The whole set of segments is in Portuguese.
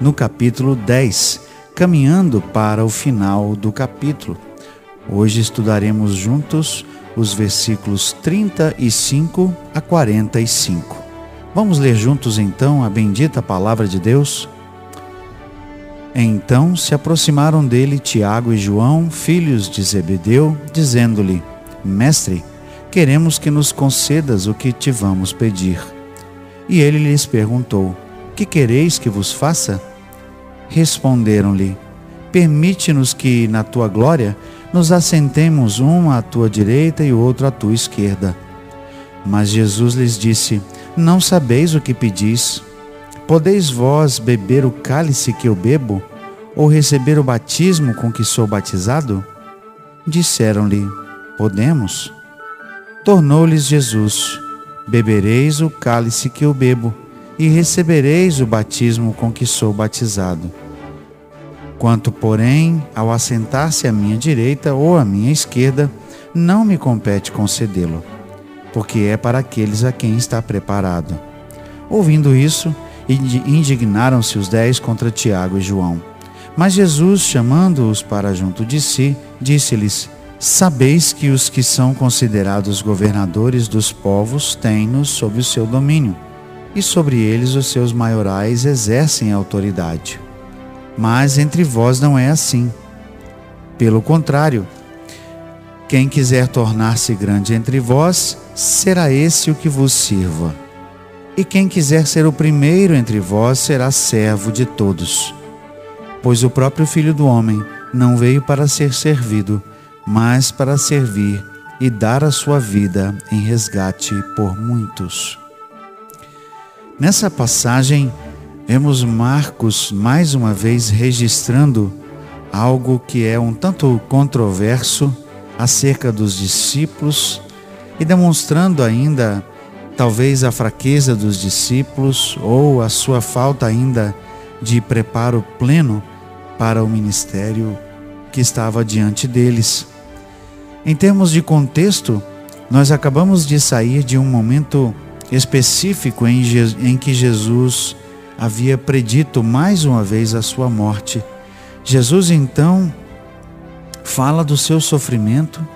no capítulo 10, caminhando para o final do capítulo. Hoje estudaremos juntos os versículos 35 a 45. Vamos ler juntos então a bendita palavra de Deus? Então se aproximaram dele Tiago e João, filhos de Zebedeu, dizendo-lhe: Mestre, queremos que nos concedas o que te vamos pedir. E ele lhes perguntou: que quereis que vos faça? Responderam-lhe: Permite-nos que, na tua glória, nos assentemos um à tua direita e outro à tua esquerda. Mas Jesus lhes disse: Não sabeis o que pedis. Podeis vós beber o cálice que eu bebo, ou receber o batismo com que sou batizado? Disseram-lhe: Podemos. Tornou-lhes Jesus: Bebereis o cálice que eu bebo e recebereis o batismo com que sou batizado. Quanto, porém, ao assentar-se à minha direita ou à minha esquerda, não me compete concedê-lo, porque é para aqueles a quem está preparado. Ouvindo isso, indignaram-se os dez contra Tiago e João. Mas Jesus, chamando-os para junto de si, disse-lhes: Sabeis que os que são considerados governadores dos povos têm-nos sob o seu domínio e sobre eles os seus maiorais exercem autoridade. Mas entre vós não é assim. Pelo contrário, quem quiser tornar-se grande entre vós, será esse o que vos sirva. E quem quiser ser o primeiro entre vós, será servo de todos. Pois o próprio Filho do Homem não veio para ser servido, mas para servir e dar a sua vida em resgate por muitos. Nessa passagem, vemos Marcos mais uma vez registrando algo que é um tanto controverso acerca dos discípulos e demonstrando ainda talvez a fraqueza dos discípulos ou a sua falta ainda de preparo pleno para o ministério que estava diante deles. Em termos de contexto, nós acabamos de sair de um momento específico em, em que Jesus havia predito mais uma vez a sua morte. Jesus então fala do seu sofrimento,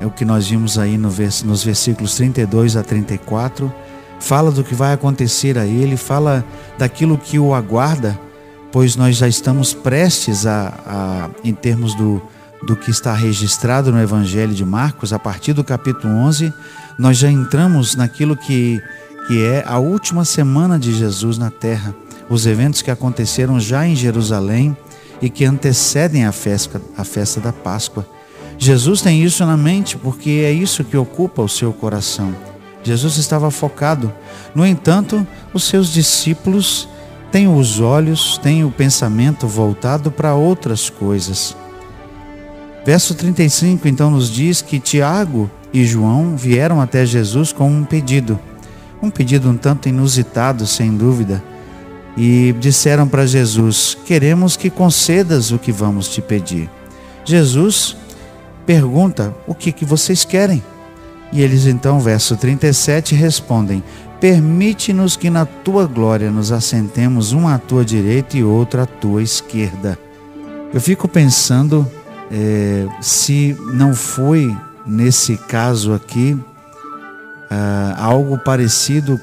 é o que nós vimos aí no vers nos versículos 32 a 34, fala do que vai acontecer a ele, fala daquilo que o aguarda, pois nós já estamos prestes a, a em termos do, do que está registrado no Evangelho de Marcos, a partir do capítulo 11, nós já entramos naquilo que, que é a última semana de Jesus na terra, os eventos que aconteceram já em Jerusalém e que antecedem a festa, a festa da Páscoa. Jesus tem isso na mente porque é isso que ocupa o seu coração. Jesus estava focado. No entanto, os seus discípulos têm os olhos, têm o pensamento voltado para outras coisas. Verso 35 então nos diz que Tiago e João vieram até Jesus com um pedido, um pedido um tanto inusitado, sem dúvida, e disseram para Jesus: Queremos que concedas o que vamos te pedir. Jesus pergunta: O que, que vocês querem? E eles então, verso 37, respondem: Permite-nos que na tua glória nos assentemos um à tua direita e outro à tua esquerda. Eu fico pensando é, se não foi nesse caso aqui, uh, algo parecido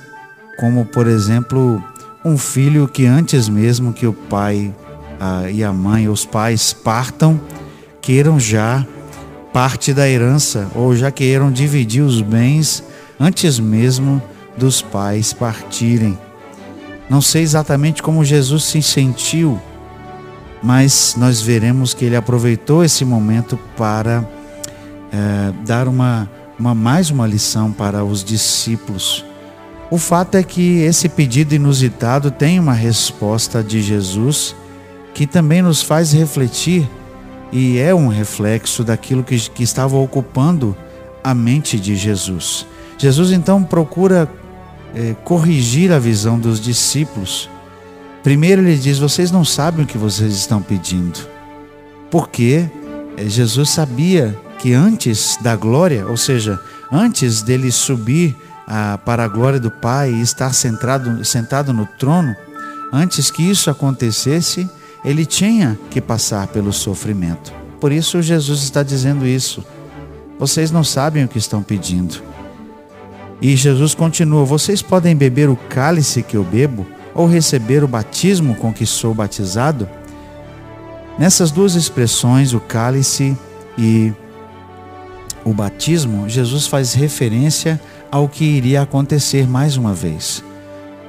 como, por exemplo, um filho que antes mesmo que o pai uh, e a mãe, os pais partam, queiram já parte da herança ou já queiram dividir os bens antes mesmo dos pais partirem. Não sei exatamente como Jesus se sentiu, mas nós veremos que ele aproveitou esse momento para é, dar uma, uma, mais uma lição para os discípulos. O fato é que esse pedido inusitado tem uma resposta de Jesus que também nos faz refletir e é um reflexo daquilo que, que estava ocupando a mente de Jesus. Jesus então procura é, corrigir a visão dos discípulos. Primeiro ele diz: Vocês não sabem o que vocês estão pedindo. Porque é, Jesus sabia que antes da glória, ou seja, antes dele subir a, para a glória do Pai e estar centrado, sentado no trono, antes que isso acontecesse, ele tinha que passar pelo sofrimento. Por isso Jesus está dizendo isso. Vocês não sabem o que estão pedindo. E Jesus continua: Vocês podem beber o cálice que eu bebo ou receber o batismo com que sou batizado? Nessas duas expressões, o cálice e o batismo, Jesus faz referência ao que iria acontecer mais uma vez.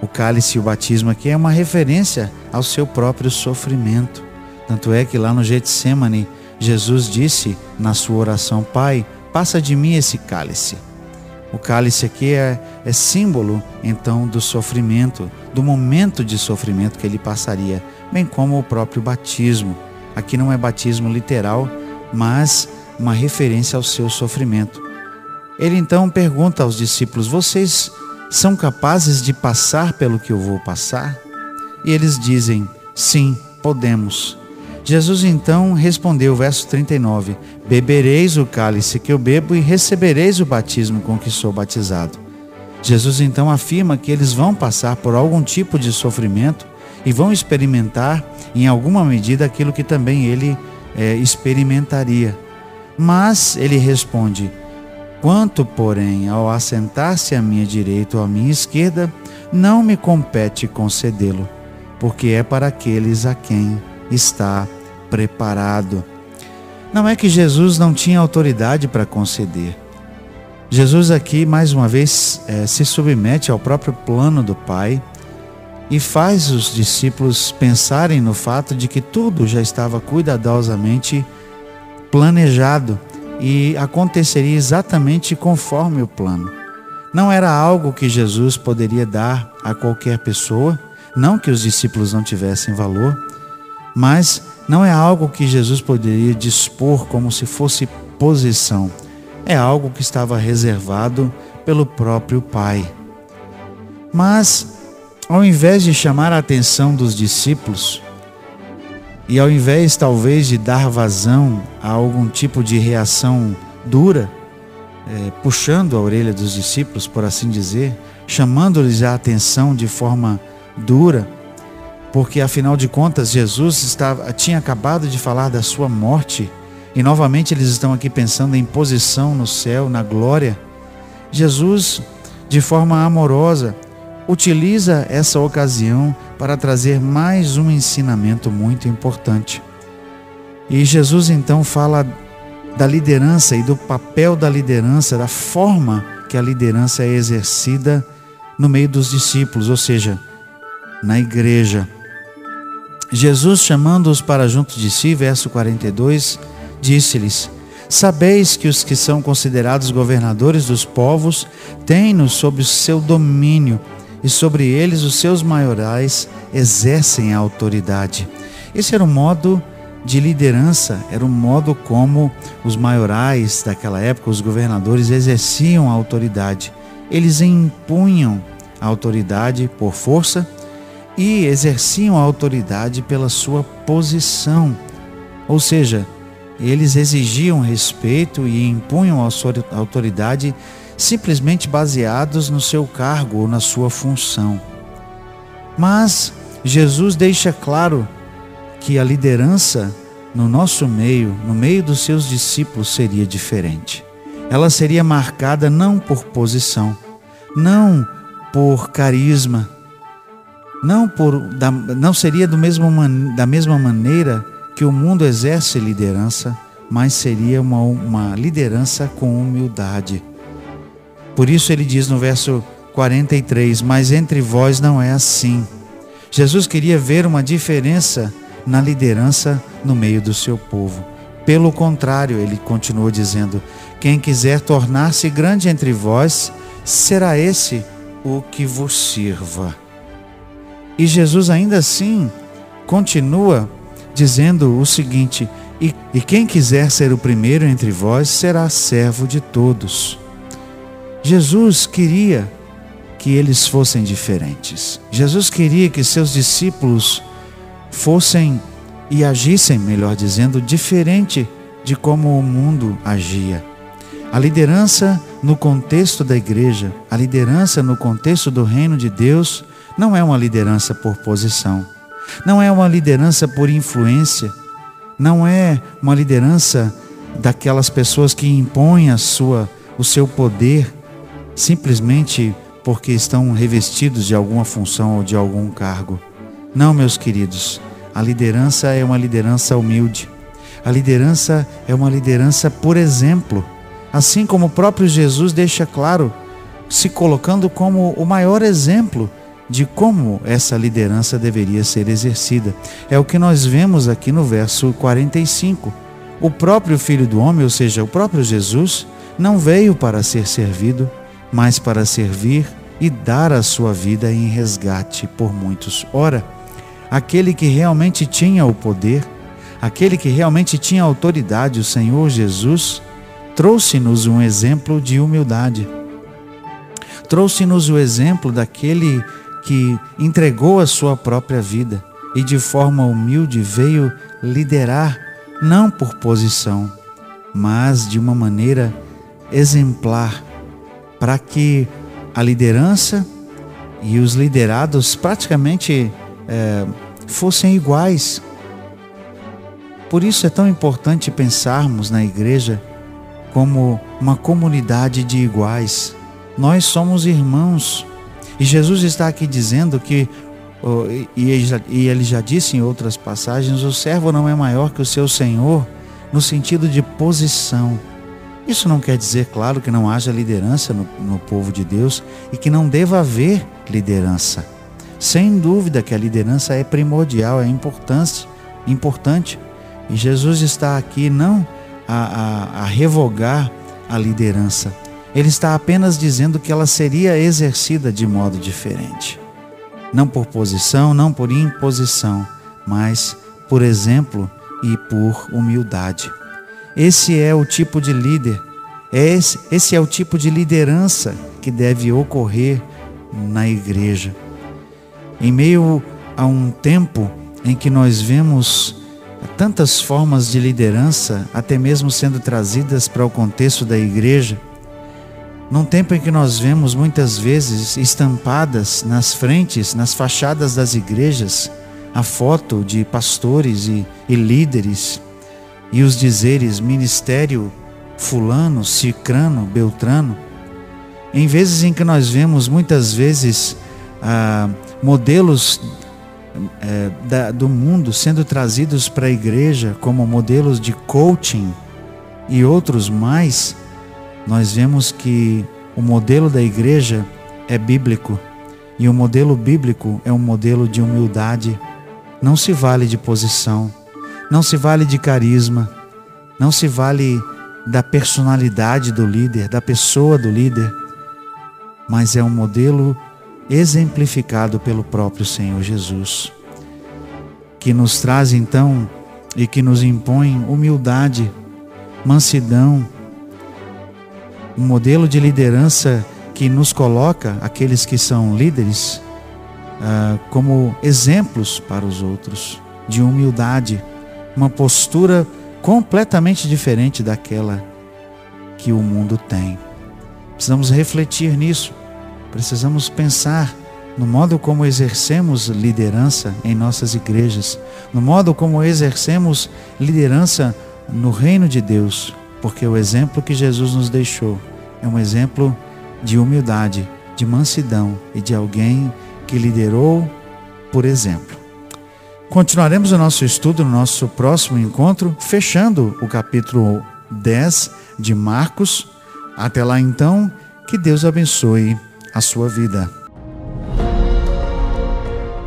O cálice e o batismo aqui é uma referência ao seu próprio sofrimento. Tanto é que lá no Getsemane, Jesus disse na sua oração: Pai, passa de mim esse cálice. O cálice aqui é, é símbolo, então, do sofrimento, do momento de sofrimento que ele passaria, bem como o próprio batismo. Aqui não é batismo literal, mas uma referência ao seu sofrimento. Ele então pergunta aos discípulos: Vocês são capazes de passar pelo que eu vou passar? E eles dizem: Sim, podemos. Jesus então respondeu, verso 39: Bebereis o cálice que eu bebo e recebereis o batismo com que sou batizado. Jesus então afirma que eles vão passar por algum tipo de sofrimento e vão experimentar, em alguma medida, aquilo que também ele é, experimentaria. Mas ele responde: Quanto, porém, ao assentar-se à minha direita ou à minha esquerda, não me compete concedê-lo, porque é para aqueles a quem está preparado. Não é que Jesus não tinha autoridade para conceder. Jesus aqui, mais uma vez, é, se submete ao próprio plano do Pai e faz os discípulos pensarem no fato de que tudo já estava cuidadosamente planejado e aconteceria exatamente conforme o plano. Não era algo que Jesus poderia dar a qualquer pessoa, não que os discípulos não tivessem valor, mas não é algo que Jesus poderia dispor como se fosse posição. É algo que estava reservado pelo próprio Pai. Mas, ao invés de chamar a atenção dos discípulos, e ao invés talvez de dar vazão a algum tipo de reação dura, é, puxando a orelha dos discípulos, por assim dizer, chamando-lhes a atenção de forma dura, porque afinal de contas Jesus estava, tinha acabado de falar da sua morte e novamente eles estão aqui pensando em posição no céu, na glória. Jesus, de forma amorosa, utiliza essa ocasião para trazer mais um ensinamento muito importante. E Jesus então fala da liderança e do papel da liderança, da forma que a liderança é exercida no meio dos discípulos, ou seja, na igreja. Jesus, chamando-os para junto de si, verso 42, disse-lhes: Sabeis que os que são considerados governadores dos povos têm-nos sob o seu domínio, e sobre eles os seus maiorais exercem a autoridade. Esse era o modo de liderança, era o modo como os maiorais daquela época, os governadores, exerciam a autoridade. Eles impunham a autoridade por força e exerciam a autoridade pela sua posição. Ou seja, eles exigiam respeito e impunham a sua autoridade simplesmente baseados no seu cargo ou na sua função. Mas Jesus deixa claro que a liderança no nosso meio, no meio dos seus discípulos, seria diferente. Ela seria marcada não por posição, não por carisma, não, por, não seria do mesmo, da mesma maneira que o mundo exerce liderança, mas seria uma, uma liderança com humildade. Por isso ele diz no verso 43: Mas entre vós não é assim. Jesus queria ver uma diferença na liderança no meio do seu povo. Pelo contrário, ele continuou dizendo: Quem quiser tornar-se grande entre vós, será esse o que vos sirva. E Jesus ainda assim continua dizendo o seguinte: e, e quem quiser ser o primeiro entre vós será servo de todos. Jesus queria que eles fossem diferentes. Jesus queria que seus discípulos fossem e agissem, melhor dizendo, diferente de como o mundo agia. A liderança no contexto da igreja, a liderança no contexto do reino de Deus, não é uma liderança por posição, não é uma liderança por influência, não é uma liderança daquelas pessoas que impõem a sua, o seu poder simplesmente porque estão revestidos de alguma função ou de algum cargo. Não, meus queridos, a liderança é uma liderança humilde. A liderança é uma liderança por exemplo, assim como o próprio Jesus deixa claro, se colocando como o maior exemplo de como essa liderança deveria ser exercida. É o que nós vemos aqui no verso 45. O próprio Filho do Homem, ou seja, o próprio Jesus, não veio para ser servido, mas para servir e dar a sua vida em resgate por muitos. Ora, aquele que realmente tinha o poder, aquele que realmente tinha autoridade, o Senhor Jesus, trouxe-nos um exemplo de humildade. Trouxe-nos o exemplo daquele que entregou a sua própria vida e de forma humilde veio liderar, não por posição, mas de uma maneira exemplar para que a liderança e os liderados praticamente é, fossem iguais. Por isso é tão importante pensarmos na igreja como uma comunidade de iguais. Nós somos irmãos. E Jesus está aqui dizendo que, e ele já disse em outras passagens, o servo não é maior que o seu senhor, no sentido de posição isso não quer dizer, claro, que não haja liderança no, no povo de Deus e que não deva haver liderança. Sem dúvida que a liderança é primordial, é importante, importante. E Jesus está aqui não a, a, a revogar a liderança. Ele está apenas dizendo que ela seria exercida de modo diferente. Não por posição, não por imposição, mas por exemplo e por humildade. Esse é o tipo de líder, esse, esse é o tipo de liderança que deve ocorrer na igreja. Em meio a um tempo em que nós vemos tantas formas de liderança, até mesmo sendo trazidas para o contexto da igreja, num tempo em que nós vemos muitas vezes estampadas nas frentes, nas fachadas das igrejas, a foto de pastores e, e líderes e os dizeres ministério fulano, cicrano, beltrano, em vezes em que nós vemos muitas vezes ah, modelos eh, da, do mundo sendo trazidos para a igreja como modelos de coaching e outros mais, nós vemos que o modelo da igreja é bíblico. E o modelo bíblico é um modelo de humildade, não se vale de posição. Não se vale de carisma, não se vale da personalidade do líder, da pessoa do líder, mas é um modelo exemplificado pelo próprio Senhor Jesus, que nos traz então e que nos impõe humildade, mansidão, um modelo de liderança que nos coloca, aqueles que são líderes, ah, como exemplos para os outros, de humildade uma postura completamente diferente daquela que o mundo tem. Precisamos refletir nisso, precisamos pensar no modo como exercemos liderança em nossas igrejas, no modo como exercemos liderança no reino de Deus, porque o exemplo que Jesus nos deixou é um exemplo de humildade, de mansidão e de alguém que liderou por exemplo. Continuaremos o nosso estudo no nosso próximo encontro, fechando o capítulo 10 de Marcos. Até lá então, que Deus abençoe a sua vida.